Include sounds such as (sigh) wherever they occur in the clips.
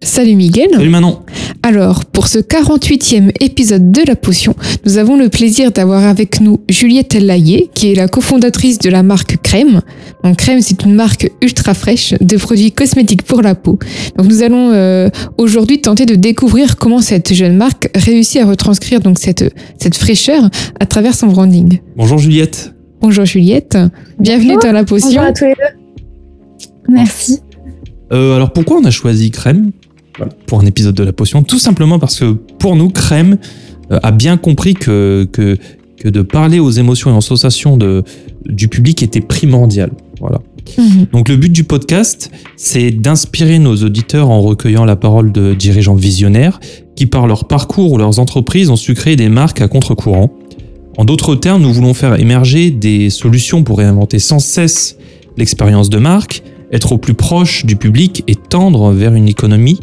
Salut Miguel. Salut Manon. Alors, pour ce 48e épisode de La Potion, nous avons le plaisir d'avoir avec nous Juliette Laillé, qui est la cofondatrice de la marque Crème. Donc Crème, c'est une marque ultra fraîche de produits cosmétiques pour la peau. Donc nous allons euh, aujourd'hui tenter de découvrir comment cette jeune marque réussit à retranscrire donc cette, cette fraîcheur à travers son branding. Bonjour Juliette. Bonjour Juliette. Bienvenue Bonjour. dans La Potion. Bonjour à tous les deux. Merci. Euh, alors pourquoi on a choisi Crème? Pour un épisode de la potion Tout simplement parce que pour nous, Crème euh, a bien compris que, que, que de parler aux émotions et aux sensations de, du public était primordial. Voilà. Mhm. Donc le but du podcast, c'est d'inspirer nos auditeurs en recueillant la parole de dirigeants visionnaires qui, par leur parcours ou leurs entreprises, ont su créer des marques à contre-courant. En d'autres termes, nous voulons faire émerger des solutions pour réinventer sans cesse l'expérience de marque, être au plus proche du public et tendre vers une économie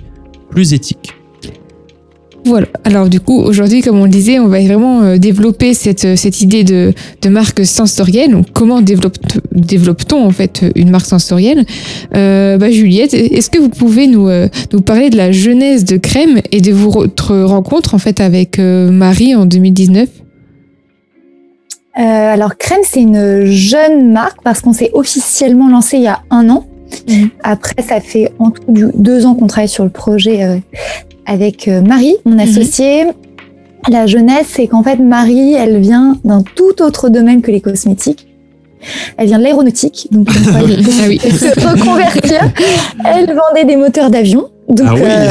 plus éthique. Voilà. Alors du coup, aujourd'hui, comme on le disait, on va vraiment euh, développer cette, euh, cette idée de, de marque sensorielle. Donc, comment développe, développe-t-on en fait une marque sensorielle? Euh, bah, Juliette, est-ce que vous pouvez nous, euh, nous parler de la genèse de Crème et de votre rencontre en fait avec euh, Marie en 2019 Euh, alors Crème, c'est une jeune marque parce qu'on s'est officiellement lancé il y a un an. Mhm. Après, ça fait en tout du- deux ans qu'on travaille sur le projet euh, avec euh, Marie, mon associée. La jeunesse, c'est qu'en fait, Marie, elle vient d'un tout autre domaine que les cosmétiques. Elle vient de l'aéronautique, donc faut (laughs) Ah se reconvertir. Elle vendait des moteurs d'avion. Donc, Ah oui. euh,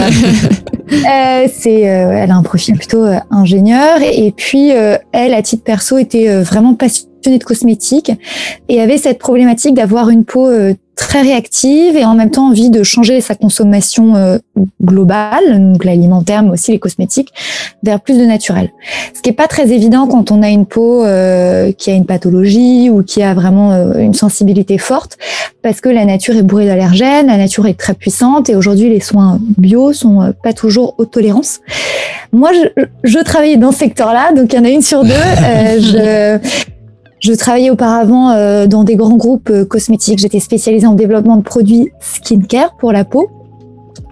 (laughs) euh, c'est, euh, elle a un profil plutôt euh, ingénieur et puis euh, elle, à titre perso, était vraiment passionnée de cosmétiques et avait cette problématique d'avoir une peau euh, très réactive et en même temps envie de changer sa consommation euh, globale, donc l'alimentaire mais aussi les cosmétiques, vers plus de naturel. Ce qui est pas très évident quand on a une peau euh, qui a une pathologie ou qui a vraiment une sensibilité forte, parce que la nature est bourrée d'allergènes, la nature est très puissante et aujourd'hui les soins bio sont pas toujours haute tolérance. Moi, je, je travaillais dans ce secteur-là, donc il y en a une sur deux. Je travaillais auparavant euh, dans des grands groupes euh, cosmétiques. J'étais spécialisée en développement de produits skincare pour la peau.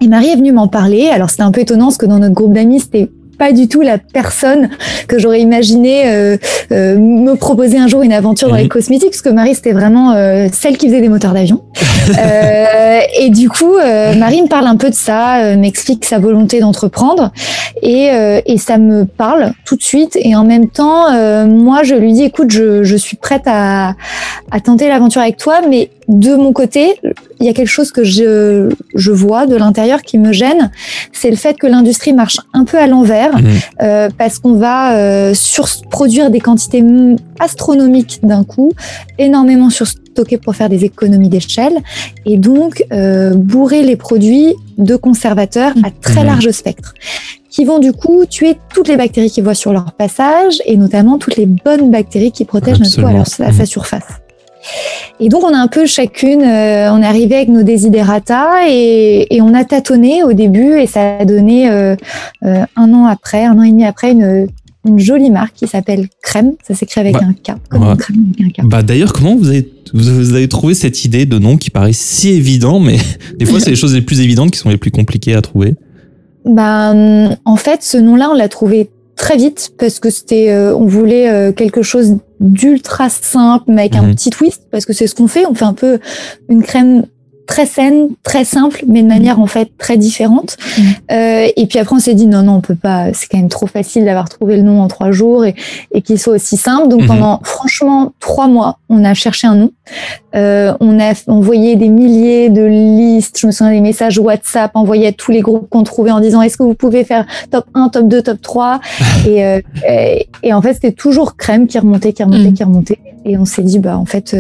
Et Marie est venue m'en parler. Alors c'était un peu étonnant parce que dans notre groupe d'amis, c'était pas du tout la personne que j'aurais imaginé euh, euh, me proposer un jour une aventure dans Mhm. les cosmétiques, parce que Marie c'était vraiment euh, celle qui faisait des moteurs d'avion. (laughs) Et du coup, Marie me parle un peu de ça, m'explique sa volonté d'entreprendre, et, euh, et ça me parle tout de suite. Et en même temps, euh, moi, je lui dis, écoute, je, je suis prête à, à tenter l'aventure avec toi, mais de mon côté, il y a quelque chose que je, je vois de l'intérieur qui me gêne, c'est le fait que l'industrie marche un peu à l'envers, Mhm. euh, parce qu'on va euh, surproduire des quantités astronomiques d'un coup, énormément surstocker pour faire des économies d'échelle, et donc euh, bourrer les produits de conservateurs à très Mhm. large spectre qui vont du coup tuer toutes les bactéries qu'ils voient sur leur passage et notamment toutes les bonnes bactéries qui protègent notre peau à, leur- à sa Mhm. surface. Et donc on a un peu chacune, euh, on est arrivé avec nos desiderata et, et on a tâtonné au début et ça a donné euh, euh, un an après, un an et demi après une, une jolie marque qui s'appelle Crème. Ça s'écrit avec Ouais. un K, comme crème avec un K. Bah d'ailleurs, comment vous avez, vous avez trouvé cette idée de nom qui paraît si évident, mais (laughs) des fois c'est les choses les plus évidentes qui sont les plus compliquées à trouver? Bah, hum, en fait, ce nom-là, on l'a trouvé très vite parce que c'était, on voulait quelque chose d'ultra simple mais avec un Mhm. petit twist parce que c'est ce qu'on fait. On fait un peu une crème très saine, très simple, mais de manière en fait très différente. Mhm. Euh, et puis après, on s'est dit non, non, on peut pas. C'est quand même trop facile d'avoir trouvé le nom en trois jours et, et qu'il soit aussi simple. Donc Mhm. pendant franchement trois mois, on a cherché un nom. Euh, on a envoyé des milliers de listes. Je me souviens des messages WhatsApp envoyés à tous les groupes qu'on trouvait en disant est-ce que vous pouvez faire top 1, top 2, top 3 (laughs) et, euh, et, et en fait, c'était toujours crème qui remontait, qui remontait, Mhm. qui remontait. Et on s'est dit bah en fait.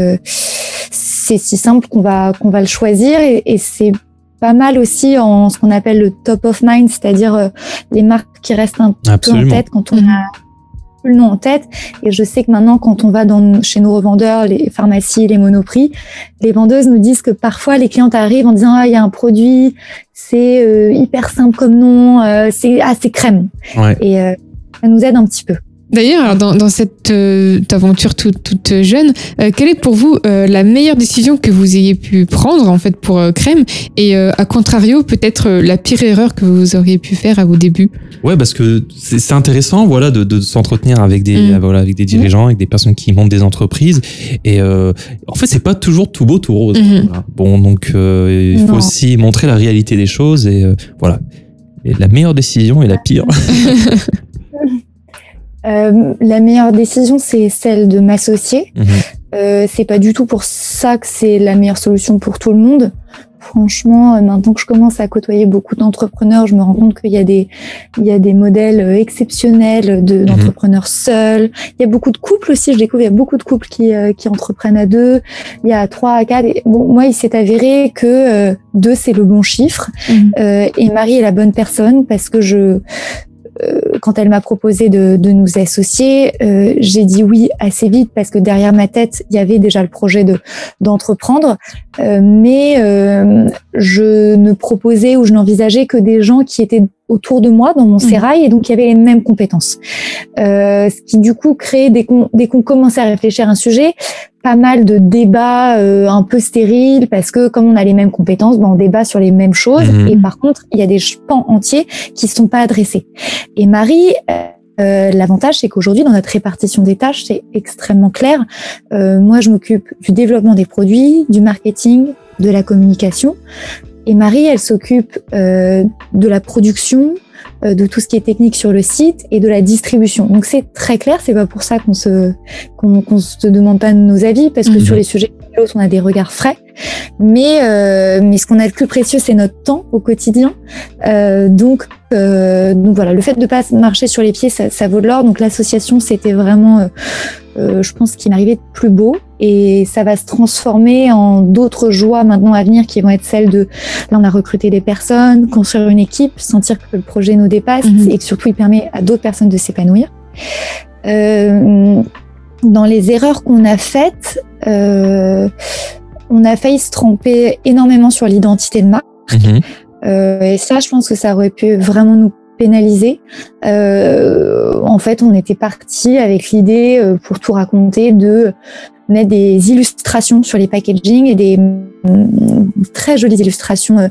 C'est si simple qu'on va qu'on va le choisir et, et c'est pas mal aussi en ce qu'on appelle le top of mind, c'est-à-dire euh, les marques qui restent un peu en Absolument. tête quand on a le nom en tête. Et je sais que maintenant, quand on va dans, chez nos revendeurs, les pharmacies, les monoprix, les vendeuses nous disent que parfois les clientes arrivent en disant ah il y a un produit, c'est euh, hyper simple comme nom, euh, c'est ah c'est crème. Ouais. Et euh, ça nous aide un petit peu. D'ailleurs, dans, dans cette euh, aventure toute, toute jeune, euh, quelle est pour vous euh, la meilleure décision que vous ayez pu prendre en fait pour Crème et à contrario peut-être la pire erreur que vous auriez pu faire à vos débuts? Ouais, parce que c'est intéressant, voilà, de, de s'entretenir avec des, Mm. euh, voilà, avec des dirigeants, avec des personnes qui montent des entreprises. Et en fait, c'est pas toujours tout beau, tout rose. Voilà. Bon, donc il faut Non. aussi montrer la réalité des choses et voilà. Et la meilleure décision et la pire. (laughs) Euh, la meilleure décision, c'est celle de m'associer. Mhm. Euh, c'est pas du tout pour ça que c'est la meilleure solution pour tout le monde. Franchement, euh, maintenant que je commence à côtoyer beaucoup d'entrepreneurs, je me rends compte qu'il y a des, il y a des modèles euh, exceptionnels de- d'entrepreneurs seuls. Il y a beaucoup de couples aussi. Je découvre il y a beaucoup de couples qui, euh, qui entreprennent à deux. Il y a trois à quatre. Et Bon, moi, il s'est avéré que euh, deux c'est le bon chiffre Mhm. euh, et Marie est la bonne personne parce que je quand elle m'a proposé de, de nous associer, euh, j'ai dit oui assez vite parce que derrière ma tête, il y avait déjà le projet de d'entreprendre, Euh, mais euh, je ne proposais ou je n'envisageais que des gens qui étaient autour de moi dans mon Mhm. sérail et donc qui avaient les mêmes compétences. Euh, ce qui du coup crée dès qu'on dès qu'on commençait à réfléchir à un sujet, pas mal de débats euh, un peu stériles parce que comme on a les mêmes compétences, ben, on débat sur les mêmes choses Mhm. et par contre il y a des pans entiers qui sont pas adressés. Et Marie, euh, l'avantage c'est qu'aujourd'hui dans notre répartition des tâches c'est extrêmement clair. Euh, moi je m'occupe du développement des produits, du marketing, de la communication et Marie elle s'occupe euh, de la production euh, de tout ce qui est technique sur le site et de la distribution. Donc c'est très clair, c'est pas pour ça qu'on se qu'on qu'on se demande pas nos avis parce que Mhm. sur les sujets on a des regards frais. Mais euh, mais ce qu'on a de plus précieux c'est notre temps au quotidien. Euh, donc euh, donc voilà, le fait de pas marcher sur les pieds ça, ça vaut de l'or. Donc l'association c'était vraiment euh, euh, je pense qu'il m'arrivait de plus beau et ça va se transformer en d'autres joies maintenant à venir qui vont être celles de là on a recruté des personnes, construire une équipe, sentir que le projet nous dépasse Mhm. et que surtout il permet à d'autres personnes de s'épanouir. Euh, dans les erreurs qu'on a faites, euh, on a failli se tromper énormément sur l'identité de marque. Mhm. Euh, et ça, je pense que ça aurait pu vraiment nous pénaliser. Euh, en fait, on était parti avec l'idée, pour tout raconter, de mettre des illustrations sur les packaging et des mm, très jolies illustrations euh,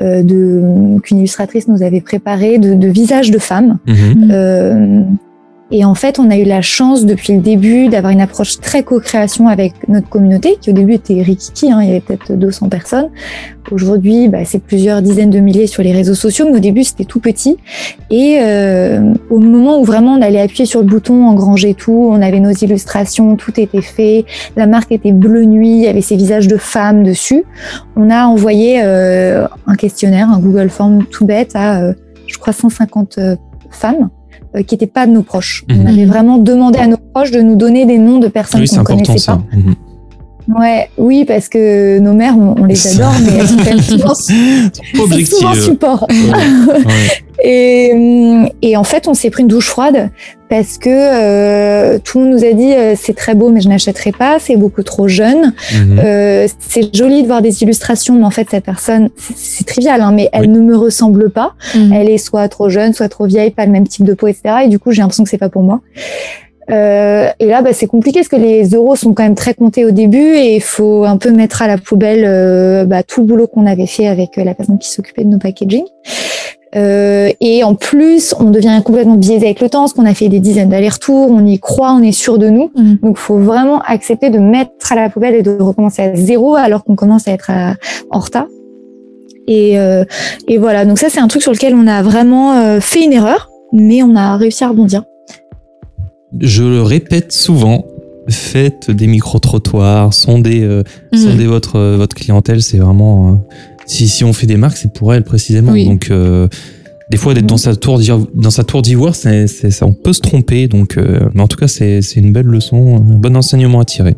euh, de qu'une illustratrice nous avait préparées de, de visages de femmes. Mhm. Euh, et en fait, on a eu la chance depuis le début d'avoir une approche très co-création avec notre communauté, qui au début était rikiki, hein, il y avait peut-être 200 personnes. Aujourd'hui, bah, c'est plusieurs dizaines de milliers sur les réseaux sociaux, mais au début, c'était tout petit. Et euh, au moment où vraiment on allait appuyer sur le bouton, engranger tout, on avait nos illustrations, tout était fait, la marque était bleu nuit, il y avait ces visages de femmes dessus, on a envoyé euh, un questionnaire, un Google Form tout bête à, euh, je crois, 150 euh, femmes euh, qui n'étaient pas de nos proches. On Mhm. avait vraiment demandé à nos proches de nous donner des noms de personnes Oui, qu'on ne connaissait ça. pas. Mhm. Ouais, oui, parce que nos mères, on, on les adore, mais elles sont quand même (laughs) souvent, souvent support. Ouais. Ouais. Et, hum, et en fait, on s'est pris une douche froide parce que euh, tout le monde nous a dit euh, c'est très beau, mais je n'achèterai pas, c'est beaucoup trop jeune. Mhm. Euh, c'est joli de voir des illustrations, mais en fait, cette personne, c'est- trivial, hein, mais elle Oui. ne me ressemble pas. Mhm. Elle est soit trop jeune, soit trop vieille, pas le même type de peau, etc. Et du coup, j'ai l'impression que c'est pas pour moi. Euh, et là, bah, c'est compliqué parce que les euros sont quand même très comptés au début et il faut un peu mettre à la poubelle euh, bah, tout le boulot qu'on avait fait avec euh, la personne qui s'occupait de nos packaging. Euh, et en plus, on devient complètement biaisé avec le temps, parce qu'on a fait des dizaines d'allers-retours, on y croit, on est sûr de nous. Mhm. Donc, faut vraiment accepter de mettre à la poubelle et de recommencer à zéro alors qu'on commence à être à- en retard. Et, euh, et voilà, donc ça, c'est un truc sur lequel on a vraiment euh, fait une erreur, mais on a réussi à rebondir. Je le répète souvent, faites des micro-trottoirs, sondez, euh, Mhm. sondez votre, euh, votre clientèle, c'est vraiment... euh, si, si on fait des marques, c'est pour elle précisément. Oui. Donc, des fois, d'être dans sa tour d'ivoire, dans sa tour d'ivoire, c'est, c'est- ça, on peut se tromper. Donc, mais en tout cas, c'est, c'est une belle leçon, un bon enseignement à tirer.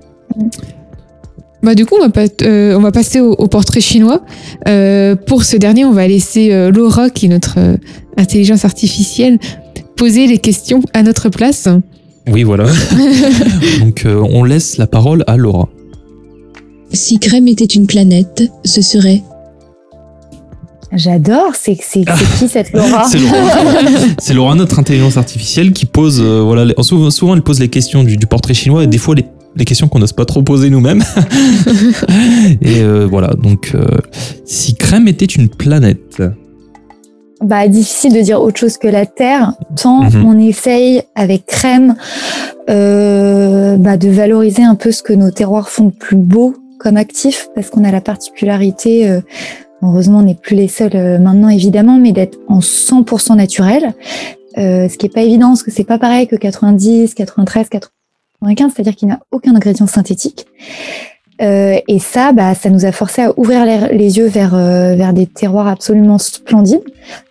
Bah, du coup, on va, pas- euh, on va passer au, au portrait chinois. Euh, pour ce dernier, on va laisser euh, Laura, qui est notre intelligence artificielle, poser les questions à notre place. Oui, voilà. (laughs) Donc, euh, on laisse la parole à Laura. Si Crème était une planète, ce serait J'adore, c'est qui cette Laura (laughs) C'est Laura. (laughs) C'est Laura, notre intelligence artificielle, qui pose, euh, voilà, les- souvent, souvent, elle pose les questions du, du portrait chinois et des fois les, les questions qu'on n'ose pas trop poser nous-mêmes. et euh, voilà, donc, euh, si Crème était une planète, bah, difficile de dire autre chose que la Terre, tant Mhm. on essaye avec crème euh, bah, de valoriser un peu ce que nos terroirs font de plus beau comme actif, parce qu'on a la particularité, euh, heureusement on n'est plus les seuls euh, maintenant évidemment, mais d'être en 100% naturel, euh, ce qui est pas évident, parce que c'est pas pareil que 90, 93, 95, c'est-à-dire qu'il n'y a aucun ingrédient synthétique. Euh, et ça, bah, ça nous a forcé à ouvrir les, les yeux vers, euh, vers des terroirs absolument splendides.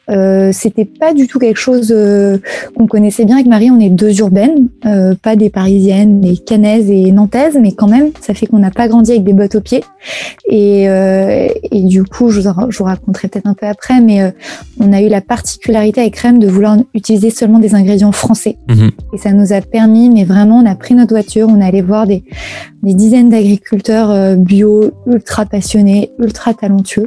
Euh, c'était pas du tout quelque chose euh, qu'on connaissait bien avec Marie. On est deux urbaines, euh, pas des parisiennes, des canaises et nantaises, mais quand même, ça fait qu'on n'a pas grandi avec des bottes aux pieds. Et, euh, et du coup, je vous, en- je vous raconterai peut-être un peu après, mais on a eu la particularité avec Crème de vouloir utiliser seulement des ingrédients français. Mhm. Et ça nous a permis, mais vraiment, on a pris notre voiture, on est allé voir des, des dizaines d'agriculteurs bio, ultra passionnés, ultra talentueux.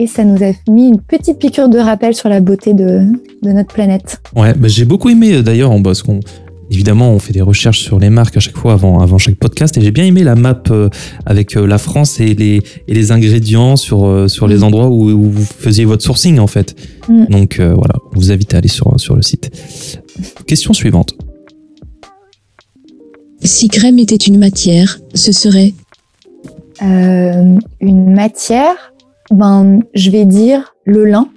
Et ça nous a mis une petite piqûre de rappel sur la beauté de, de notre planète. ouais, bah, j'ai beaucoup aimé euh, d'ailleurs, on- parce qu'on. Évidemment, on fait des recherches sur les marques à chaque fois avant, avant chaque podcast et j'ai bien aimé la map euh, avec euh, la France et les, et les ingrédients sur, sur les Mm. endroits où, où vous faisiez votre sourcing en fait. Mm. Donc euh, voilà, on vous invite à aller sur, sur le site. Question suivante. Si Crème était une matière, ce serait Euh, une matière, ben, je vais dire le lin.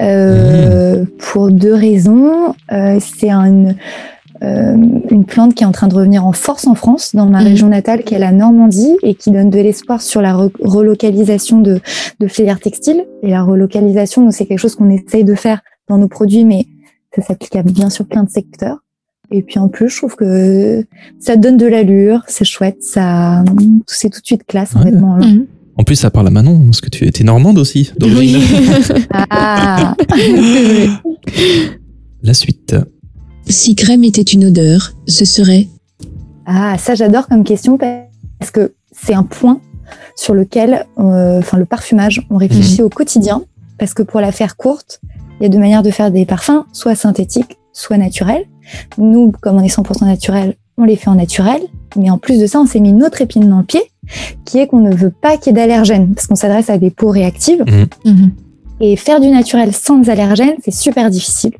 Euh, Pour deux raisons. Euh, c'est un- euh, une plante qui est en train de revenir en force en France, dans ma Mhm. région natale, qui est la Normandie, et qui donne de l'espoir sur la re- relocalisation de, de filières textiles. Et la relocalisation, c'est quelque chose qu'on essaye de faire dans nos produits, mais ça s'applique à bien sûr plein de secteurs. Et puis en plus, je trouve que ça donne de l'allure, c'est chouette, ça, c'est tout de suite classe en Ouais. vêtements en lin. Mhm. En plus, ça parle à Manon, parce que tu étais normande aussi, d'origine. Ah. La suite. Si Crème était une odeur, ce serait ah, ça j'adore comme question parce que c'est un point sur lequel, euh, enfin le parfumage, on réfléchit au quotidien parce que pour la faire courte, il y a deux manières de faire des parfums, soit synthétiques, soit naturels. Nous, comme on est 100% naturel, on les fait en naturel, mais en plus de ça, on s'est mis une autre épine dans le pied, qui est qu'on ne veut pas qu'il y ait d'allergènes parce qu'on s'adresse à des peaux réactives. Mhm. Et faire du naturel sans allergènes, c'est super difficile.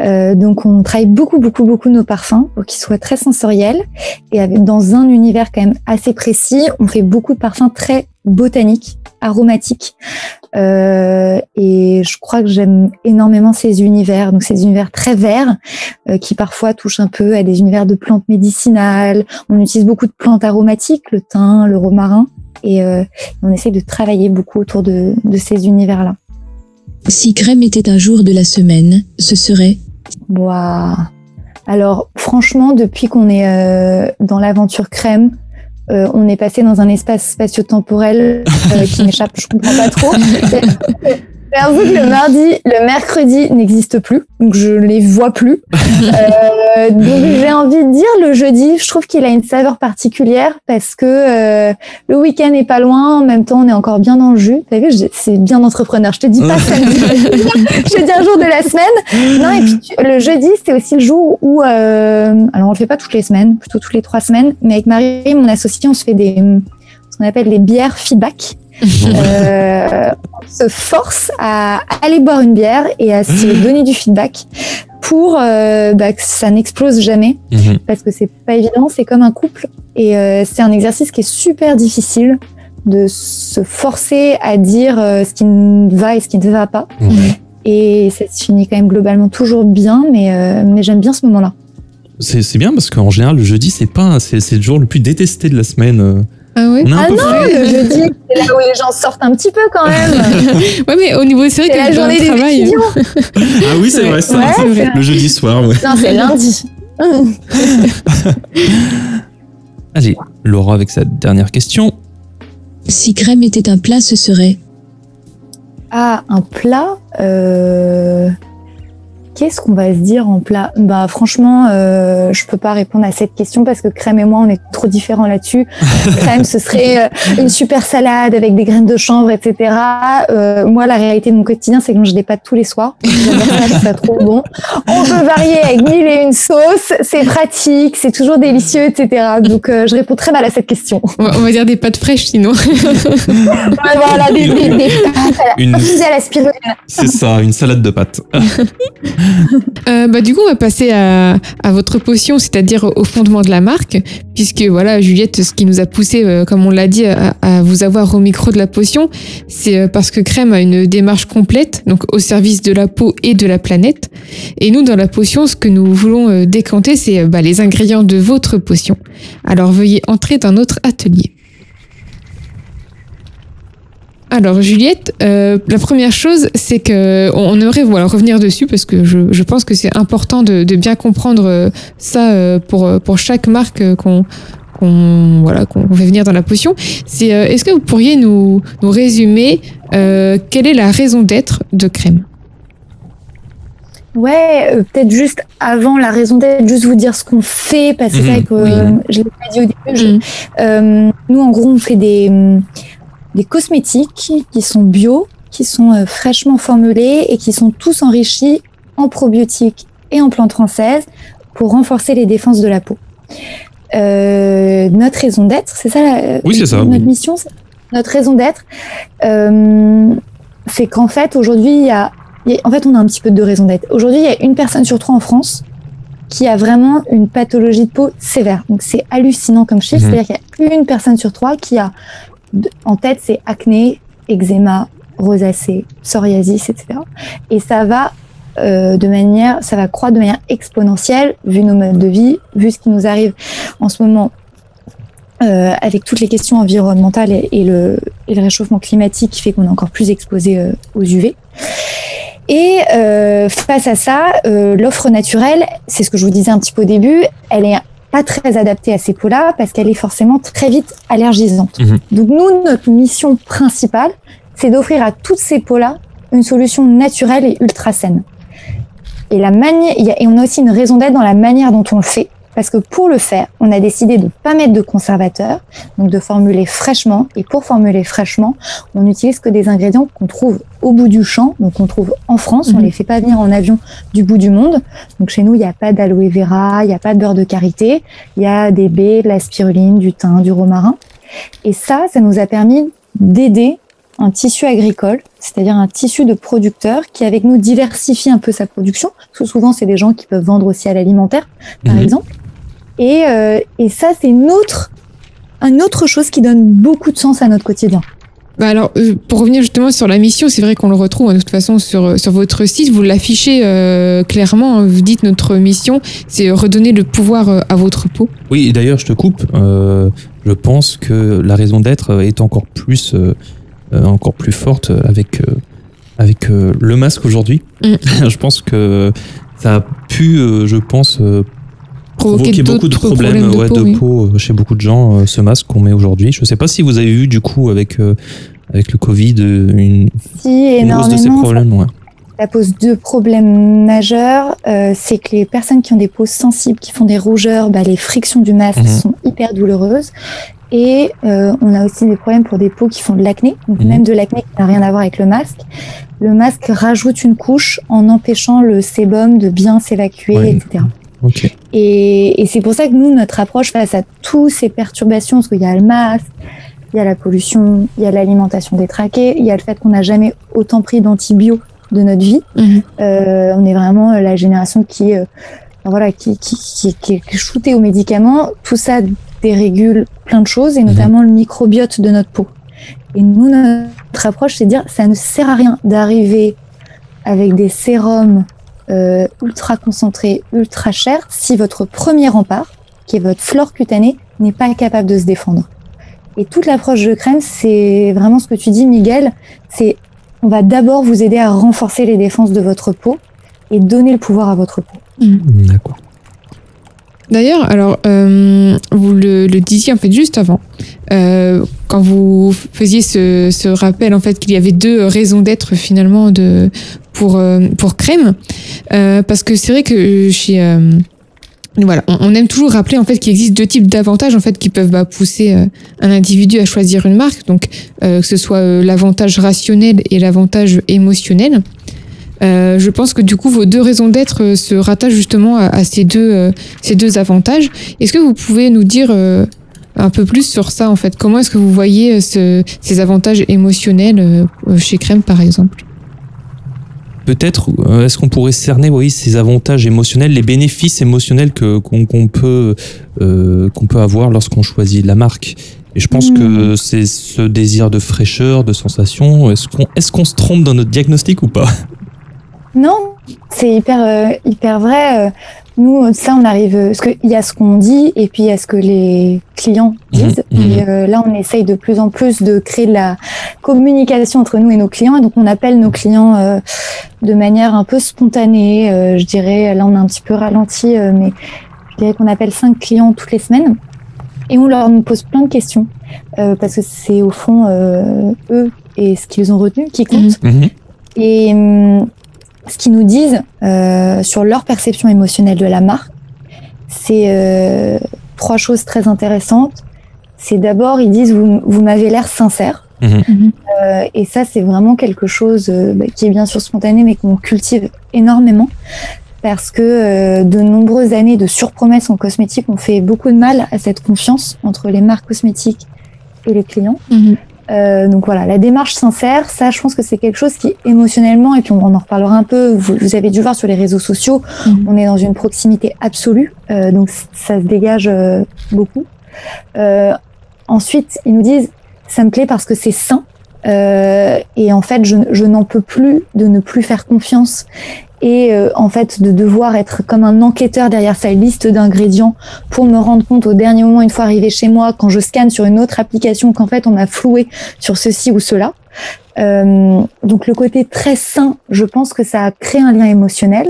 Euh, donc on travaille beaucoup, beaucoup, beaucoup nos parfums pour qu'ils soient très sensoriels. Et avec, dans un univers quand même assez précis, on fait beaucoup de parfums très botaniques, aromatiques. Euh, et je crois que j'aime énormément ces univers. Donc ces univers très verts euh, qui parfois touchent un peu à des univers de plantes médicinales. On utilise beaucoup de plantes aromatiques, le thym, le romarin. Et euh, on essaie de travailler beaucoup autour de, de ces univers-là. Si Crème était un jour de la semaine, ce serait Waouh. Alors, franchement, depuis qu'on est euh, dans l'aventure crème, euh, on est passé dans un espace spatio-temporel euh, qui (laughs) m'échappe, je comprends pas trop. (laughs) J'avoue que le (laughs) mardi, le mercredi n'existe plus, donc je les vois plus. (laughs) Euh, donc j'ai envie de dire le jeudi, je trouve qu'il a une saveur particulière parce que euh, le week-end est pas loin, en même temps on est encore bien dans le jus. T'as vu, c'est bien entrepreneur. Je te dis pas samedi, (laughs) je te dis un jour de la semaine. Non et puis tu- le jeudi c'est aussi le jour où, euh, alors on le fait pas toutes les semaines, plutôt toutes les trois semaines, mais avec Marie, mon associé, on se fait des ce qu'on appelle les bières feedback. Euh, on se force à aller boire une bière et à se donner du feedback pour euh, bah, que ça n'explose jamais Mhm. parce que c'est pas évident, c'est comme un couple et euh, c'est un exercice qui est super difficile de se forcer à dire ce qui ne va et ce qui ne va pas. Ouais. Et ça se finit quand même globalement toujours bien, mais, mais j'aime bien ce moment-là. C'est c'est bien parce qu'en général, le jeudi, c'est pas, c'est c'est le jour le plus détesté de la semaine. Euh. Ah un Ah non, le jeudi, (laughs) c'est là où les gens sortent un petit peu quand même. (laughs) Ouais, mais au niveau, c'est vrai que la journée le des travail. étudiants. (laughs) Ah oui, c'est Ouais. vrai ça. Ouais, c'est vrai. c'est- Le jeudi soir, ouais. Non, c'est lundi. Allez, Laura avec sa dernière question. Si crème était un plat, ce serait Ah, un plat. euh, Qu'est-ce qu'on va se dire en plat? Bah franchement, euh, je peux pas répondre à cette question parce que Crème et moi, on est trop différents là-dessus. (laughs) Crème, ce serait euh, une super salade avec des graines de chanvre, etc. Euh, moi, la réalité de mon quotidien, c'est que je des pâtes tous les soirs. (laughs) Trouve ça trop bon. On peut varier avec mille et une sauces. C'est pratique, c'est toujours délicieux, etc. Donc, euh, je réponds très mal à cette question. On va, on va dire des pâtes fraîches sinon. (laughs) voilà, des, des, des pâtes à la, Une- à la spiruline. C'est ça, une salade de pâtes. Euh, bah, du coup, on va passer à, votre potion, c'est-à-dire au fondement de la marque, puisque voilà, Juliette, ce qui nous a poussé, euh, comme on l'a dit, à, vous avoir au micro de la potion, c'est euh, parce que Crème a une démarche complète, donc au service de la peau et de la planète. Et nous, dans la potion, ce que nous voulons euh, décanter, c'est bah, les ingrédients de votre potion. Alors, veuillez entrer dans notre atelier. Alors Juliette, euh, la première chose, c'est que on aimerait voilà, revenir dessus parce que je, je pense que c'est important de, de bien comprendre euh, ça euh, pour, pour chaque marque qu'on qu'on voilà, qu'on fait venir dans la potion. C'est est-ce que vous pourriez nous, nous résumer euh, quelle est la raison d'être de crème? Ouais, euh, peut-être juste avant la raison d'être, juste vous dire ce qu'on fait, parce que c'est Mhm, vrai que oui. je l'ai pas dit au début. je- Mhm. euh, nous, en gros, on fait des, des cosmétiques qui sont bio, qui sont euh, fraîchement formulés et qui sont tous enrichis en probiotiques et en plantes françaises pour renforcer les défenses de la peau. Euh, notre raison d'être, c'est ça la- Oui, c'est ça, Notre mission, notre raison d'être, euh, c'est qu'en fait, aujourd'hui, il y a il y a- en fait, on a un petit peu de raison d'être. Aujourd'hui, il y a une personne sur trois en France qui a vraiment une pathologie de peau sévère. Donc, c'est hallucinant comme chiffre. Mhm. C'est-à-dire qu'il y a une personne sur trois qui a en tête, c'est acné, eczéma, rosacée, psoriasis, etc. Et ça va euh, de manière, ça va croître de manière exponentielle vu nos modes de vie, vu ce qui nous arrive en ce moment euh, avec toutes les questions environnementales et, le, et le réchauffement climatique qui fait qu'on est encore plus exposé euh, aux UV. Et euh, face à ça, euh, l'offre naturelle, c'est ce que je vous disais un petit peu au début, elle est pas très adaptée à ces peaux-là parce qu'elle est forcément très vite allergisante. Mhm. Donc nous, notre mission principale, c'est d'offrir à toutes ces peaux-là une solution naturelle et ultra saine. Et, la a- et on a aussi une raison d'être dans la manière dont on le fait. Parce que pour le faire, on a décidé de ne pas mettre de conservateur, donc de formuler fraîchement. Et pour formuler fraîchement, on n'utilise que des ingrédients qu'on trouve au bout du champ, donc on trouve en France. On Mhm. les fait pas venir en avion du bout du monde. Donc chez nous, il n'y a pas d'aloe vera, il n'y a pas de beurre de karité, il y a des baies, de la spiruline, du thym, du romarin. Et ça, ça nous a permis d'aider un tissu agricole, c'est-à-dire un tissu de producteurs qui, avec nous, diversifie un peu sa production. Parce que souvent, c'est des gens qui peuvent vendre aussi à l'alimentaire, par Mhm. exemple. Et, euh, et ça, c'est une autre, une autre chose qui donne beaucoup de sens à notre quotidien. Bah alors, euh, pour revenir justement sur la mission, c'est vrai qu'on le retrouve hein, de toute façon sur, sur votre site, vous l'affichez euh, clairement, hein, vous dites notre mission, c'est redonner le pouvoir euh, à votre peau. Oui, et d'ailleurs, je te coupe. euh, je pense que la raison d'être est encore plus, euh, euh, encore plus forte avec, euh, avec euh, le masque aujourd'hui. Mm. (laughs) je pense que ça a pu, euh, je pense, provoquer beaucoup de problèmes, problèmes de ouais, peau, de oui. peau euh, chez beaucoup de gens, euh, ce masque qu'on met aujourd'hui. Je ne sais pas si vous avez vu du coup avec, euh, avec le Covid une, Si, une hausse de ces problèmes. Ouais. ça pose deux problèmes majeurs. Euh, c'est que les personnes qui ont des peaux sensibles, qui font des rougeurs, bah, les frictions du masque Mhm. sont hyper douloureuses. Et euh, on a aussi des problèmes pour des peaux qui font de l'acné, donc Mhm. même de l'acné qui n'a rien à voir avec le masque. Le masque rajoute une couche en empêchant le sébum de bien s'évacuer, Ouais. etc. Ok. Et, et c'est pour ça que nous, notre approche face à toutes ces perturbations, parce qu'il y a le masque, il y a la pollution, il y a l'alimentation détraquée, il y a le fait qu'on n'a jamais autant pris d'antibiotiques de notre vie. Mhm. Euh, on est vraiment la génération qui, euh, voilà, qui, qui, qui, qui est shootée aux médicaments. Tout ça dérégule plein de choses, et notamment le microbiote de notre peau. Et nous, notre approche, c'est de dire, ça ne sert à rien d'arriver avec des sérums euh, ultra concentrés, ultra chers, si votre premier rempart, qui est votre flore cutanée, n'est pas capable de se défendre. Et toute l'approche de crème, c'est vraiment ce que tu dis, Miguel, c'est on va d'abord vous aider à renforcer les défenses de votre peau et donner le pouvoir à votre peau. D'accord. D'ailleurs, alors, euh, vous le, le disiez en fait juste avant, euh, quand vous faisiez ce, ce rappel en fait qu'il y avait deux raisons d'être finalement de pour euh, pour crème, euh, parce que c'est vrai que chez euh, voilà, on, aime toujours rappeler en fait qu'il existe deux types d'avantages en fait qui peuvent bah, pousser un individu à choisir une marque, donc euh, que ce soit l'avantage rationnel et l'avantage émotionnel. Je pense que du coup vos deux raisons d'être se rattachent justement à, à ces deux ces deux avantages. Est-ce que vous pouvez nous dire un peu plus sur ça en fait? Comment est-ce que vous voyez ce- ces avantages émotionnels chez Crème par exemple? Peut-être, euh, est-ce qu'on pourrait cerner, oui, ces avantages émotionnels, les bénéfices émotionnels que qu'on qu'on peut euh, qu'on peut avoir lorsqu'on choisit la marque? Et je pense que c'est ce désir de fraîcheur, de sensation. Est-ce qu'on est-ce qu'on se trompe dans notre diagnostic ou pas? Non, c'est hyper, euh, hyper vrai. Euh, Nous, ça, on arrive. euh, Parce qu'il y a ce qu'on dit et puis il y a ce que les clients disent. Mhm, mhm. Et euh, là, on essaye de plus en plus de créer de la communication entre nous et nos clients. Et donc, on appelle nos clients euh, de manière un peu spontanée. euh, je dirais, là, on a un petit peu ralenti, euh, mais je dirais qu'on appelle cinq clients toutes les semaines. Et on leur pose plein de questions. euh, parce que c'est au fond euh, eux et ce qu'ils ont retenu qui compte. Mhm. Et ce qu'ils nous disent euh, sur leur perception émotionnelle de la marque, c'est euh, trois choses très intéressantes. C'est d'abord, ils disent, vous, vous m'avez l'air sincère. Mhm. Euh, et ça, c'est vraiment quelque chose euh, bah, qui est bien sûr spontané, mais qu'on cultive énormément. Parce que euh, de nombreuses années de surpromesses en cosmétique ont fait beaucoup de mal à cette confiance entre les marques cosmétiques et les clients. Euh, donc voilà, la démarche sincère, ça, je pense que c'est quelque chose qui émotionnellement, et puis on en reparlera un peu. Vous, vous avez dû voir sur les réseaux sociaux, Mhm. on est dans une proximité absolue, euh, donc ça se dégage euh, beaucoup. Euh, ensuite, ils nous disent, ça me plaît parce que c'est sain, euh, et en fait, je, je n'en peux plus de ne plus faire confiance. Et euh, en fait, de devoir être comme un enquêteur derrière sa liste d'ingrédients pour me rendre compte au dernier moment, une fois arrivé chez moi, quand je scanne sur une autre application, qu'en fait on m'a floué sur ceci ou cela. Euh, donc le côté très sain, je pense que ça a créé un lien émotionnel.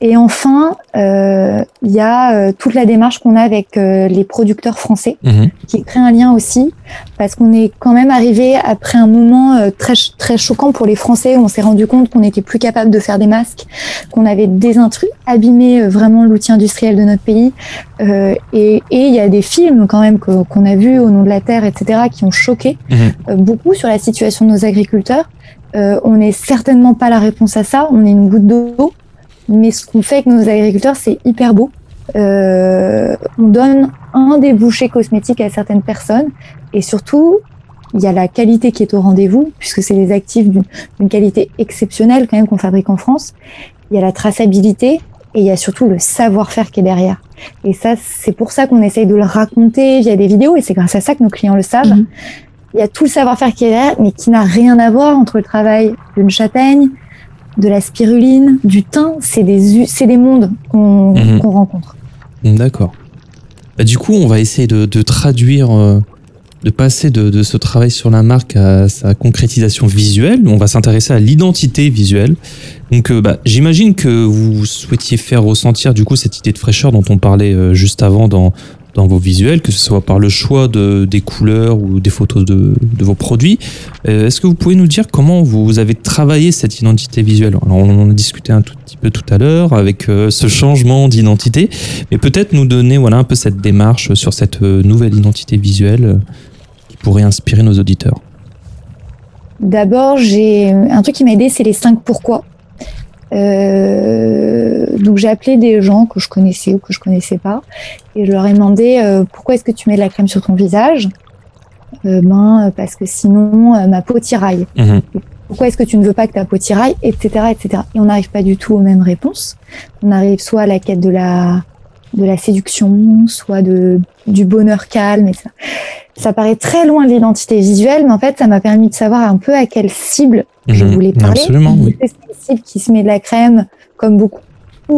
Et enfin, euh, il y a euh, toute la démarche qu'on a avec euh, les producteurs français Mhm. qui crée un lien aussi, parce qu'on est quand même arrivé après un moment euh, très très choquant pour les Français. où On s'est rendu compte qu'on n'était plus capable de faire des masques, qu'on avait désintrus, abîmé euh, vraiment l'outil industriel de notre pays. Euh, et il y a des films quand même qu'on a vus au nom de la terre, etc., qui ont choqué euh, beaucoup sur la situation de nos agriculteurs. Euh, on n'est certainement pas la réponse à ça. On est une goutte d'eau, mais ce qu'on fait avec nos agriculteurs, c'est hyper beau. Euh, on donne un débouché cosmétique à certaines personnes et surtout, il y a la qualité qui est au rendez-vous puisque c'est des actifs d'une qualité exceptionnelle quand même qu'on fabrique en France. Il y a la traçabilité et il y a surtout le savoir-faire qui est derrière. Et ça, c'est pour ça qu'on essaye de le raconter via des vidéos et c'est grâce à ça que nos clients le savent. Mhm. Il y a tout le savoir-faire qui est derrière, mais qui n'a rien à voir entre le travail d'une châtaigne, de la spiruline, du thym. C'est des, mondes qu'on Mhm. qu'on rencontre. D'accord. Bah, du coup, on va essayer de, de traduire, euh, de passer de, de ce travail sur la marque à sa concrétisation visuelle. On va s'intéresser à l'identité visuelle. Donc, euh, bah, j'imagine que vous souhaitiez faire ressentir du coup cette idée de fraîcheur dont on parlait euh, juste avant dans, dans vos visuels, que ce soit par le choix de, des couleurs ou des photos de, de vos produits. Euh, Est-ce que vous pouvez nous dire comment vous avez travaillé cette identité visuelle? Alors, on en a discuté un tout petit peu tout à l'heure avec euh, ce changement d'identité, mais peut-être nous donner voilà un peu cette démarche sur cette euh, nouvelle identité visuelle qui pourrait inspirer nos auditeurs. D'abord, j'ai un truc qui m'a aidé, c'est les cinq pourquoi. Euh, donc j'ai appelé des gens que je connaissais ou que je connaissais pas et je leur ai demandé euh, pourquoi est-ce que tu mets de la crème sur ton visage? Euh, ben, parce que sinon euh, ma peau tiraille. Mhm. Pourquoi est-ce que tu ne veux pas que ta peau tiraille, etc., etc. Et on n'arrive pas du tout aux mêmes réponses. On arrive soit à la quête de la de la séduction, soit de du bonheur calme et ça. Ça paraît très loin de l'identité visuelle, mais en fait, ça m'a permis de savoir un peu à quelle cible je Mhm. voulais parler. Absolument, oui. C'est une cible qui se met de la crème, comme beaucoup,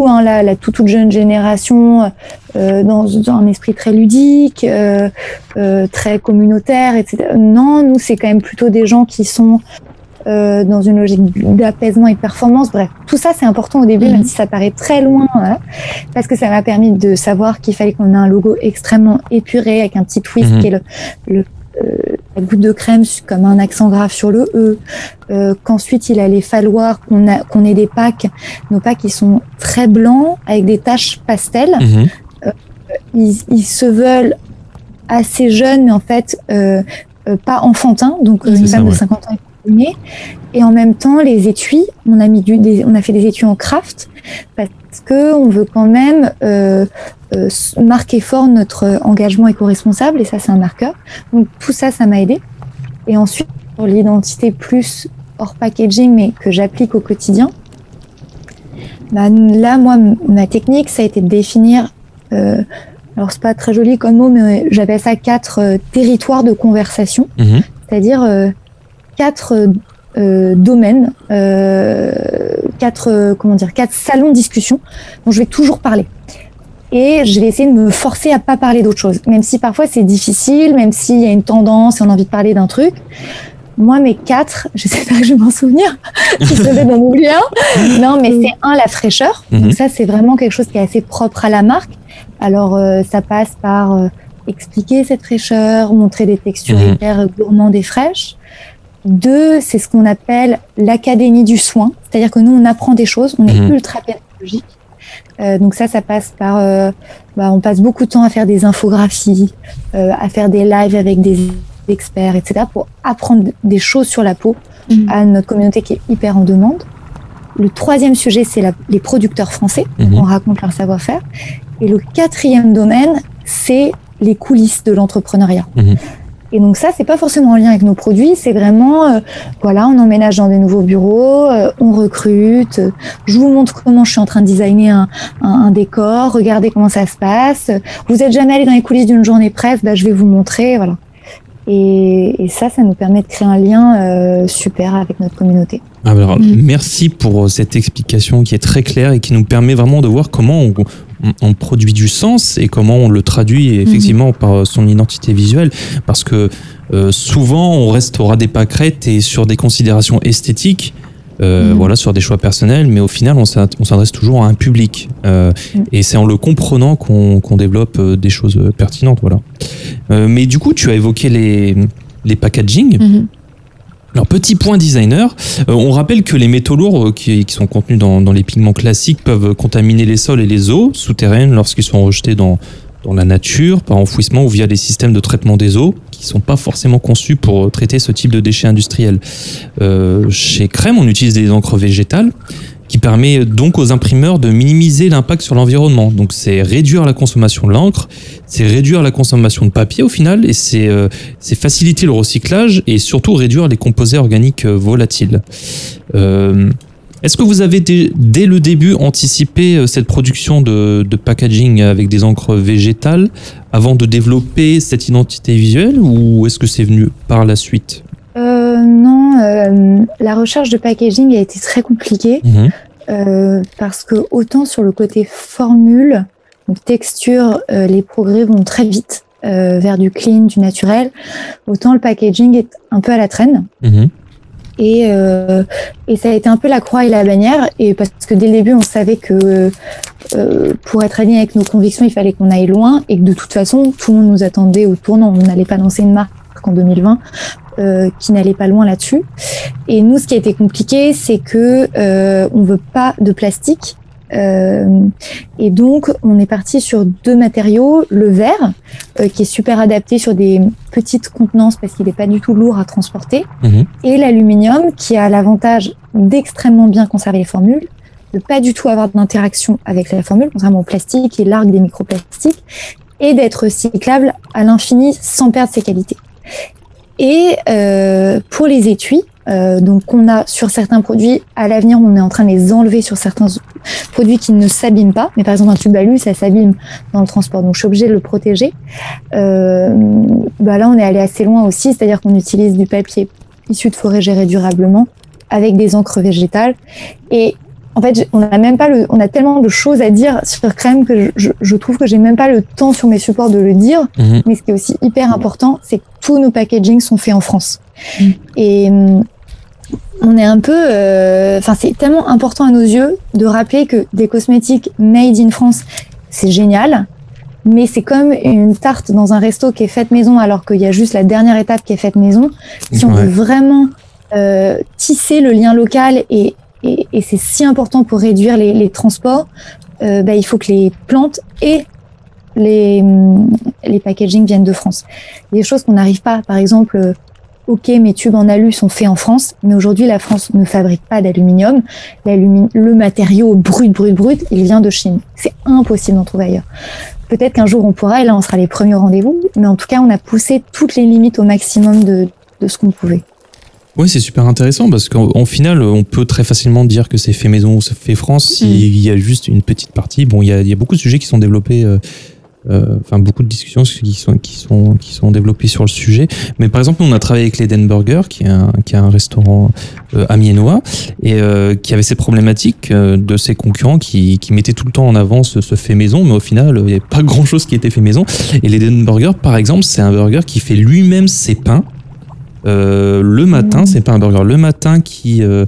hein, la, la toute, toute jeune génération, euh, dans, dans un esprit très ludique, euh, euh, très communautaire, etc. Non, nous, c'est quand même plutôt des gens qui sont euh, dans une logique d'apaisement et de performance. Bref, tout ça, c'est important au début, Mhm. même si ça paraît très loin, voilà, parce que ça m'a permis de savoir qu'il fallait qu'on ait un logo extrêmement épuré, avec un petit twist Mhm. qui est le, le euh, la goutte de crème comme un accent grave sur le E, euh, qu'ensuite il allait falloir qu'on a- qu'on ait des packs, nos packs qui sont très blancs avec des taches pastel. Mhm. Ils, ils se veulent assez jeunes, mais en fait euh, euh, pas enfantins, donc euh, une femme de ouais. 50 ans Et en même temps, les étuis, on a mis du, des, on a fait des étuis en craft parce que on veut quand même euh, euh, marquer fort notre engagement éco-responsable et ça c'est un marqueur. Donc tout ça, ça m'a aidé. Et ensuite, pour l'identité plus hors packaging, mais que j'applique au quotidien, bah, là, moi, ma technique, ça a été de définir, euh, alors c'est pas très joli comme mot, mais j'appelle ça quatre euh, territoires de conversation, Mhm. c'est-à-dire euh, quatre euh, euh, domaines, euh, quatre, euh, comment dire, quatre salons de discussion dont je vais toujours parler. Et je vais essayer de me forcer à pas parler d'autre chose, même si parfois c'est difficile, même s'il y a une tendance et on a envie de parler d'un truc. Moi, mes quatre, je sais pas que (laughs) je vais m'en souvenir, si je devais d'en oublier un. Non, mais c'est un, la fraîcheur. Mhm. Donc ça, c'est vraiment quelque chose qui est assez propre à la marque. Alors, euh, ça passe par expliquer cette fraîcheur, montrer des textures Mhm. hyper gourmandes et fraîches. Deux, c'est ce qu'on appelle l'académie du soin. C'est-à-dire que nous, on apprend des choses, on est Mhm. ultra pédagogique. Euh, donc ça, ça passe par, euh, bah, on passe beaucoup de temps à faire des infographies, euh, à faire des lives avec des experts, etc., pour apprendre des choses sur la peau Mhm. à notre communauté qui est hyper en demande. Le troisième sujet, c'est la- les producteurs français. Mhm. On raconte leur savoir-faire. Et le quatrième domaine, c'est les coulisses de l'entrepreneuriat. Et donc ça, c'est pas forcément en lien avec nos produits, c'est vraiment, euh, voilà, on emménage dans des nouveaux bureaux, euh, on recrute, euh, je vous montre comment je suis en train de designer un, un, un décor, regardez comment ça se passe. Vous êtes jamais allé dans les coulisses d'une journée presse, bah, je vais vous montrer, voilà. Et, et ça, ça nous permet de créer un lien euh, super avec notre communauté. Alors, Mhm. merci pour cette explication qui est très claire et qui nous permet vraiment de voir comment on, on- on produit du sens et comment on le traduit effectivement par son identité visuelle. Parce que euh, souvent, on reste au ras des pâquerettes et sur des considérations esthétiques. euh, Mhm. voilà sur des choix personnels mais au final on s'ad- on s'adresse toujours à un public Euh, Mhm. et c'est en le comprenant qu'on développe euh, des choses euh, pertinentes voilà Euh, mais du coup tu as évoqué les les packaging Mhm. Alors, petit point designer, euh, on rappelle que les métaux lourds euh, qui, sont contenus dans, les pigments classiques peuvent contaminer les sols et les eaux souterraines lorsqu'ils sont rejetés dans, la nature, par enfouissement ou via des systèmes de traitement des eaux qui sont pas forcément conçus pour euh, traiter ce type de déchets industriels. Chez Crème, on utilise des encres végétales qui permet donc aux imprimeurs de minimiser l'impact sur l'environnement. Donc c'est réduire la consommation de l'encre, c'est réduire la consommation de papier au final, et c'est euh, faciliter le recyclage et surtout réduire les composés organiques euh, volatiles. Euh, Est-ce que vous avez dès, le début anticipé euh, cette production de, packaging avec des encres végétales avant de développer cette identité visuelle ou est-ce que c'est venu par la suite? Euh, non, la recherche de packaging a été très compliquée. Mhm. Euh, parce que autant sur le côté formule, donc texture, euh, les progrès vont très vite euh, vers du clean, du naturel, autant le packaging est un peu à la traîne. Mhm. Et, et ça a été un peu la croix et la bannière, et parce que dès le début, on savait que pour être aligné avec nos convictions, il fallait qu'on aille loin, et que de toute façon, tout le monde nous attendait au tournant. On n'allait pas lancer une marque en 2020 euh, qui n'allait pas loin là-dessus. Et nous, ce qui a été compliqué, c'est que euh, on veut pas de plastique. Euh, et donc, on est parti sur deux matériaux, le verre, euh, qui est super adapté sur des petites contenances parce qu'il n'est pas du tout lourd à transporter, Mhm. et l'aluminium, qui a l'avantage d'extrêmement bien conserver les formules, de pas du tout avoir d'interaction avec la formule, contrairement au plastique qui largue des microplastiques, et d'être recyclable à l'infini sans perdre ses qualités. Et euh, pour les étuis, euh, donc on a sur certains produits, à l'avenir, on est en train de les enlever sur certains produits qui ne s'abîment pas. Mais par exemple, un tube alu, ça s'abîme dans le transport, donc je suis obligée de le protéger. Euh, bah là, on est allé assez loin aussi, c'est-à-dire qu'on utilise du papier issu de forêt gérée durablement avec des encres végétales. Et en fait, on a même pas le, on a tellement de choses à dire sur crème que je, je trouve que j'ai même pas le temps sur mes supports de le dire. Mhm. Mais ce qui est aussi hyper important, c'est que tous nos packagings sont faits en France. Mhm. Et hum, on est un peu, euh, enfin, c'est tellement important à nos yeux de rappeler que des cosmétiques made in France, c'est génial. Mais c'est comme une tarte dans un resto qui est faite maison alors qu'il y a juste la dernière étape qui est faite maison. Si on Ouais. veut vraiment euh, tisser le lien local et, et, et c'est si important pour réduire les, les transports, euh, bah, il faut que les plantes et les, les packaging viennent de France. Des choses qu'on n'arrive pas, par exemple, euh, ok, mes tubes en alu sont faits en France, mais aujourd'hui la France ne fabrique pas d'aluminium. Le matériau brut, brut, brut, il vient de Chine. C'est impossible d'en trouver ailleurs. Peut-être qu'un jour on pourra, et là on sera les premiers au rendez-vous, mais en tout cas on a poussé toutes les limites au maximum de, de ce qu'on pouvait. Oui, c'est super intéressant parce qu'en en final, on peut très facilement dire que c'est fait maison ou c'est fait France s'il y a juste une petite partie. Bon, il y a, il y a beaucoup de sujets qui sont développés, euh, enfin beaucoup de discussions qui sont, qui, sont, qui sont développées sur le sujet. Mais par exemple, on a travaillé avec l'Eden Burger, qui est un, qui est un restaurant euh, amiénois, et euh, qui avait ces problématiques euh, de ses concurrents qui, qui mettaient tout le temps en avant ce, ce fait maison, mais au final, il n'y avait pas (laughs) grand-chose qui était fait maison. Et l'Eden Burger, par exemple, c'est un burger qui fait lui-même ses pains. Euh, le matin, Mmh. c'est pas un burger. Le matin qui, euh,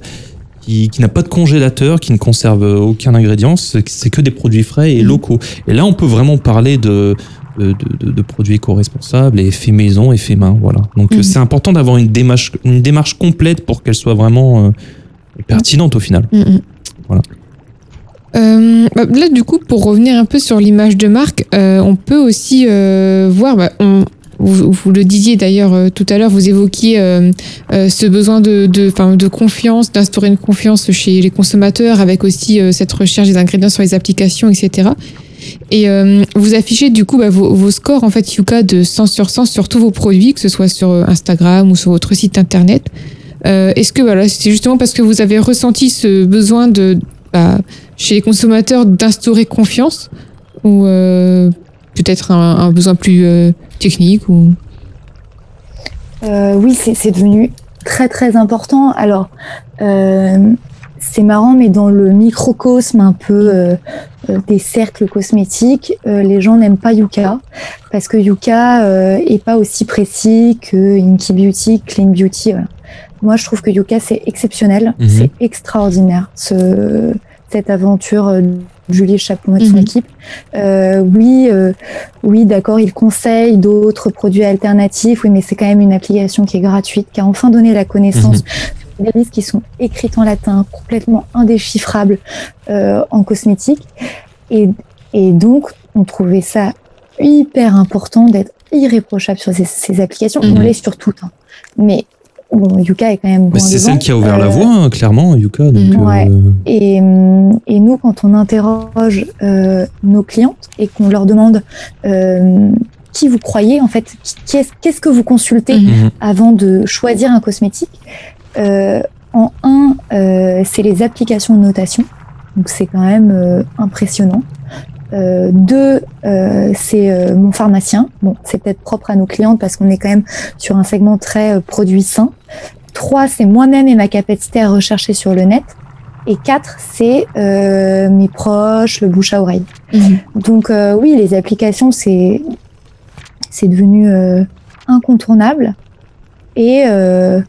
qui, qui n'a pas de congélateur, qui ne conserve aucun ingrédient, c'est que des produits frais et Mhm. locaux. Et là, on peut vraiment parler de, de, de- de produits éco-responsables et fait maison et fait main. Voilà. Donc, euh, c'est important d'avoir une démarche, une démarche complète pour qu'elle soit vraiment euh, pertinente au final. Mm, mm. Voilà. Euh, bah, là, du coup, pour revenir un peu sur l'image de marque, euh, on peut aussi euh, voir, bah, on- vous, vous le disiez d'ailleurs euh, tout à l'heure, vous évoquiez euh, euh, ce besoin de, de, de confiance, d'instaurer une confiance chez les consommateurs, avec aussi cette recherche des ingrédients sur les applications, etc. Et euh, vous affichez du coup bah, vos, vos scores en fait Yuka de 100 sur 100 sur tous vos produits, que ce soit sur Instagram ou sur votre site internet. Euh, Est-ce que voilà, c'est justement parce que vous avez ressenti ce besoin de bah, chez les consommateurs d'instaurer confiance ou euh, peut-être un, un besoin plus technique ou Euh, oui, c'est c'est devenu très très important. Alors, euh, c'est marrant, mais dans le microcosme un peu euh, des cercles cosmétiques, euh, les gens n'aiment pas Yuka parce que Yuka euh, est pas aussi précis que Inky Beauty, Clean Beauty. voilà. Moi, je trouve que Yuka c'est exceptionnel, Mhm. c'est extraordinaire. Ce, cette aventure euh, de Julie Chaperon et de son Mhm. équipe. Euh, oui, euh, oui, d'accord, il conseille d'autres produits alternatifs, oui, mais c'est quand même une application qui est gratuite, qui a enfin donné la connaissance Mhm. des listes qui sont écrites en latin, complètement indéchiffrables euh, en cosmétique. Et, et donc, on trouvait ça hyper important d'être irréprochable sur ces, ces applications. Mhm. On l'est sur toutes. hein. Mais bon, Yuka est quand même c'est celle qui a ouvert la Euh, voie, hein, clairement, Yuka. Donc, Mhm. Ouais. euh, et, et nous, quand on interroge euh, nos clientes et qu'on leur demande euh, qui vous croyez, en fait, qu'est-ce que vous consultez Mhm. mhm. avant de choisir un cosmétique, euh, en un, euh, c'est les applications de notation. Donc c'est quand même euh, impressionnant. Euh, deux, euh, c'est euh, mon pharmacien. Bon, c'est peut-être propre à nos clientes parce qu'on est quand même sur un segment très euh, produit sain. Trois, c'est moi-même et ma capacité à rechercher sur le net. Et quatre, c'est euh, mes proches, le bouche à oreille. Donc euh, oui, les applications, c'est c'est devenu euh, incontournable. Et, euh,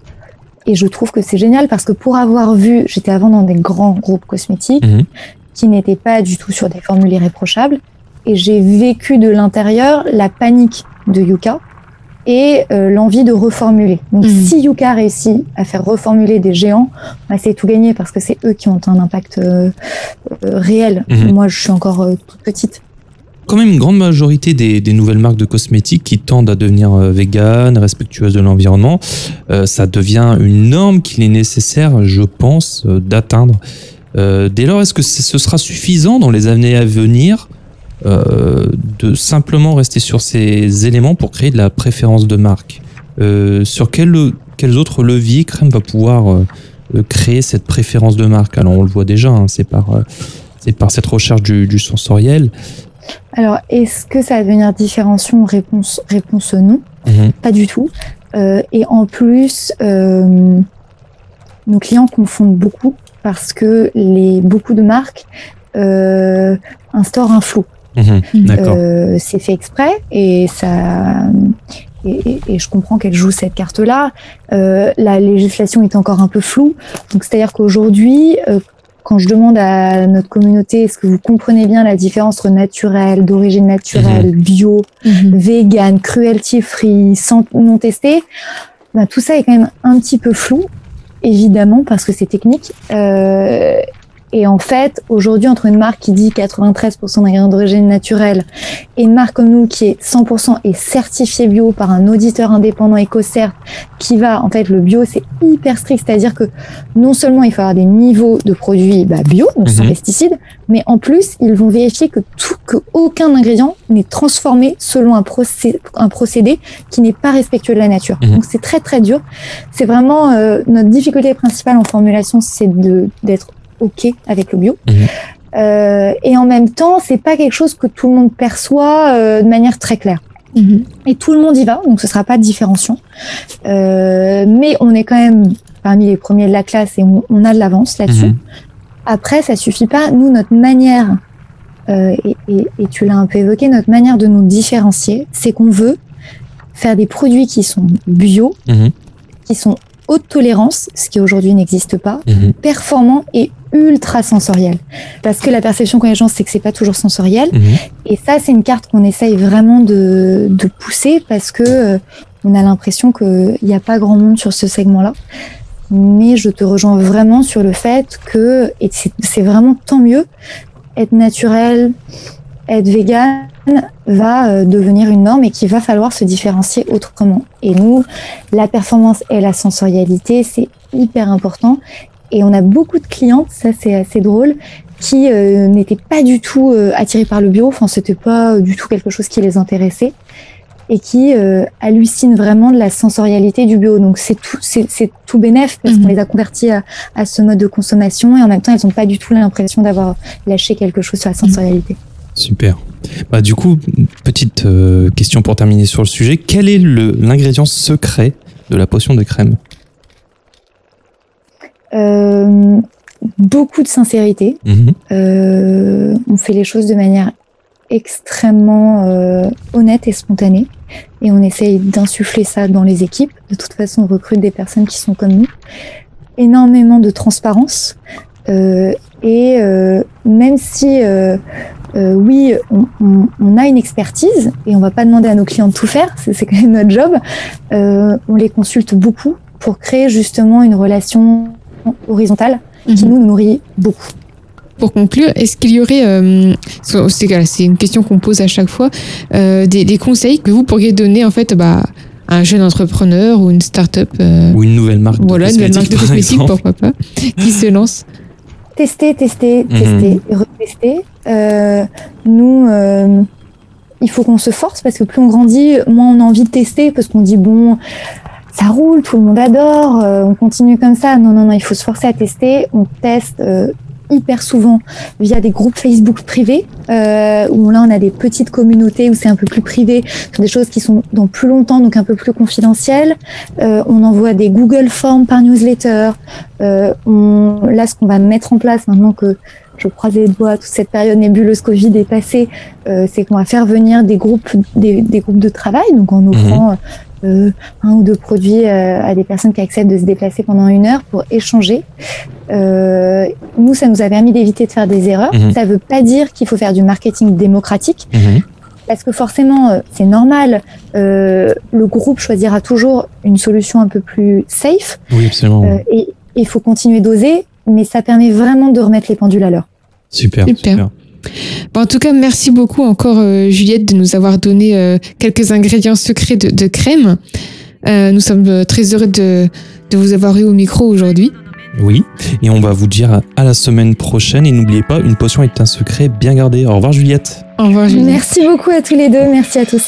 et je trouve que c'est génial parce que pour avoir vu, j'étais avant dans des grands groupes cosmétiques Mhm. Qui n'étaient pas du tout sur des formules irréprochables. Et j'ai vécu de l'intérieur la panique de Yuka et euh, l'envie de reformuler. Donc Mhm. si Yuka réussit à faire reformuler des géants, bah, c'est tout gagné parce que c'est eux qui ont un impact euh, euh, réel. Mhm. Moi, je suis encore euh, toute petite. quand même une grande majorité des, des nouvelles marques de cosmétiques qui tendent à devenir véganes, respectueuses de l'environnement. Euh, ça devient une norme qu'il est nécessaire, je pense, euh, d'atteindre. Euh, dès lors, est-ce que ce sera suffisant dans les années à venir euh, de simplement rester sur ces éléments pour créer de la préférence de marque Euh, sur quel, quels autres leviers Crème va pouvoir créer cette préférence de marque? Alors on le voit déjà, hein, c'est par, cette recherche du, du sensoriel. Alors, est-ce que ça va devenir différenciation Réponse, réponse non, Mhm. pas du tout. Euh, et en plus, euh, nos clients confondent beaucoup parce que les, beaucoup de marques euh, instaurent un flou. Mhm. D'accord. Euh, c'est fait exprès et ça. Et, et- et je comprends qu'elle joue cette carte-là. Euh, la législation est encore un peu floue. Donc, c'est-à-dire qu'aujourd'hui, euh, quand je demande à notre communauté, est-ce que vous comprenez bien la différence entre naturel, d'origine naturelle, bio, Mhm. vegan, cruelty-free, sans non testé, ben, tout ça est quand même un petit peu flou, évidemment, parce que c'est technique. Euh, et en fait, aujourd'hui, entre une marque qui dit 93% d'ingrédients d'origine naturelle et une marque comme nous qui est 100% et certifiée bio par un auditeur indépendant EcoCert, qui va, en fait, le bio, c'est hyper strict, c'est-à-dire que non seulement il faut avoir des niveaux de produits bah, bio, donc sans Mhm. pesticides, mais en plus, ils vont vérifier que tout, que aucun ingrédient n'est transformé selon un, procé- un procédé qui n'est pas respectueux de la nature. Mhm. Donc c'est très très dur. C'est vraiment euh, notre difficulté principale en formulation, c'est de d'être ok avec le bio. Mhm. Euh, et en même temps, c'est pas quelque chose que tout le monde perçoit euh, de manière très claire. Mhm. Et tout le monde y va, donc ce sera pas différenciant. Euh, mais on est quand même parmi les premiers de la classe et on, on a de l'avance là-dessus. Mhm. Après, ça suffit pas. Nous, notre manière, euh, et, et- et tu l'as un peu évoqué, notre manière de nous différencier, c'est qu'on veut faire des produits qui sont bio, qui sont haute tolérance, ce qui aujourd'hui n'existe pas, Mhm. performant et ultra sensoriel. Parce que la perception qu'ont les gens, c'est que c'est pas toujours sensoriel. Mhm. Et ça, c'est une carte qu'on essaye vraiment de, de pousser parce que euh, on a l'impression qu'il n'y a pas grand monde sur ce segment-là. Mais je te rejoins vraiment sur le fait que, et c'est c'est vraiment tant mieux, être naturel, être vegan va euh, devenir une norme et qu'il va falloir se différencier autrement. Et nous, la performance et la sensorialité, c'est hyper important. Et on a beaucoup de clientes, ça c'est assez drôle, qui euh, n'étaient pas du tout euh, attirées par le bio, enfin c'était pas du tout quelque chose qui les intéressait, et qui euh, hallucinent vraiment de la sensorialité du bio. Donc c'est tout, c'est, tout bénef parce Mhm. qu'on les a convertis à, à ce mode de consommation et en même temps elles n'ont pas du tout l'impression d'avoir lâché quelque chose sur la sensorialité. Super. Bah, du coup, petite euh, question pour terminer sur le sujet. Quel est l'ingrédient secret de la potion de crème? Euh, beaucoup de sincérité. Mhm. Euh, on fait les choses de manière extrêmement euh, honnête et spontanée. Et on essaye d'insuffler ça dans les équipes. De toute façon, on recrute des personnes qui sont comme nous. Énormément de transparence. Euh, et même si, oui, on, on- on a une expertise et on va pas demander à nos clients de tout faire, c'est quand même notre job, on les consulte beaucoup pour créer justement une relation horizontale qui Mhm. nous nourrit beaucoup. Pour conclure, est-ce qu'il y aurait, euh, c'est une question qu'on pose à chaque fois, euh, des, des conseils que vous pourriez donner en fait bah, à un jeune entrepreneur ou une start-up, euh, Ou une nouvelle marque voilà, de une nouvelle marque cosmétiques, de par cosmétiques, pourquoi pas, qui se lance? Tester, tester, Mhm. tester, et retester. Euh, nous, euh, il faut qu'on se force parce que plus on grandit, moins on a envie de tester parce qu'on dit bon, ça roule, tout le monde adore, euh, on continue comme ça. Non, non, non, il faut se forcer à tester. On teste euh, hyper souvent via des groupes Facebook privés euh, où là on a des petites communautés où c'est un peu plus privé sur des choses qui sont dans plus longtemps donc un peu plus confidentielles. Euh, on envoie des Google Forms par newsletter. Euh, on, là, ce qu'on va mettre en place maintenant que je croise les doigts, toute cette période nébuleuse Covid est passée, euh, c'est qu'on va faire venir des groupes, des, des groupes de travail, donc en offrant euh, un ou deux produits euh, à des personnes qui acceptent de se déplacer pendant une heure pour échanger. Euh, nous, ça nous a permis d'éviter de faire des erreurs. Mhm. Ça ne veut pas dire qu'il faut faire du marketing démocratique, Mhm. parce que forcément, euh, c'est normal. euh, le groupe choisira toujours une solution un peu plus safe. Oui, absolument. Euh, et il faut continuer d'oser, mais ça permet vraiment de remettre les pendules à l'heure. super, Super. super. Bon, en tout cas, merci beaucoup encore euh, Juliette de nous avoir donné euh, quelques ingrédients secrets de, de crème. Euh, nous sommes euh, très heureux de, de vous avoir eu au micro aujourd'hui. Oui, et on va vous dire à la semaine prochaine. Et n'oubliez pas, une potion est un secret bien gardé. Au revoir Juliette. Au revoir Juliette. Merci beaucoup à tous les deux, merci à tous.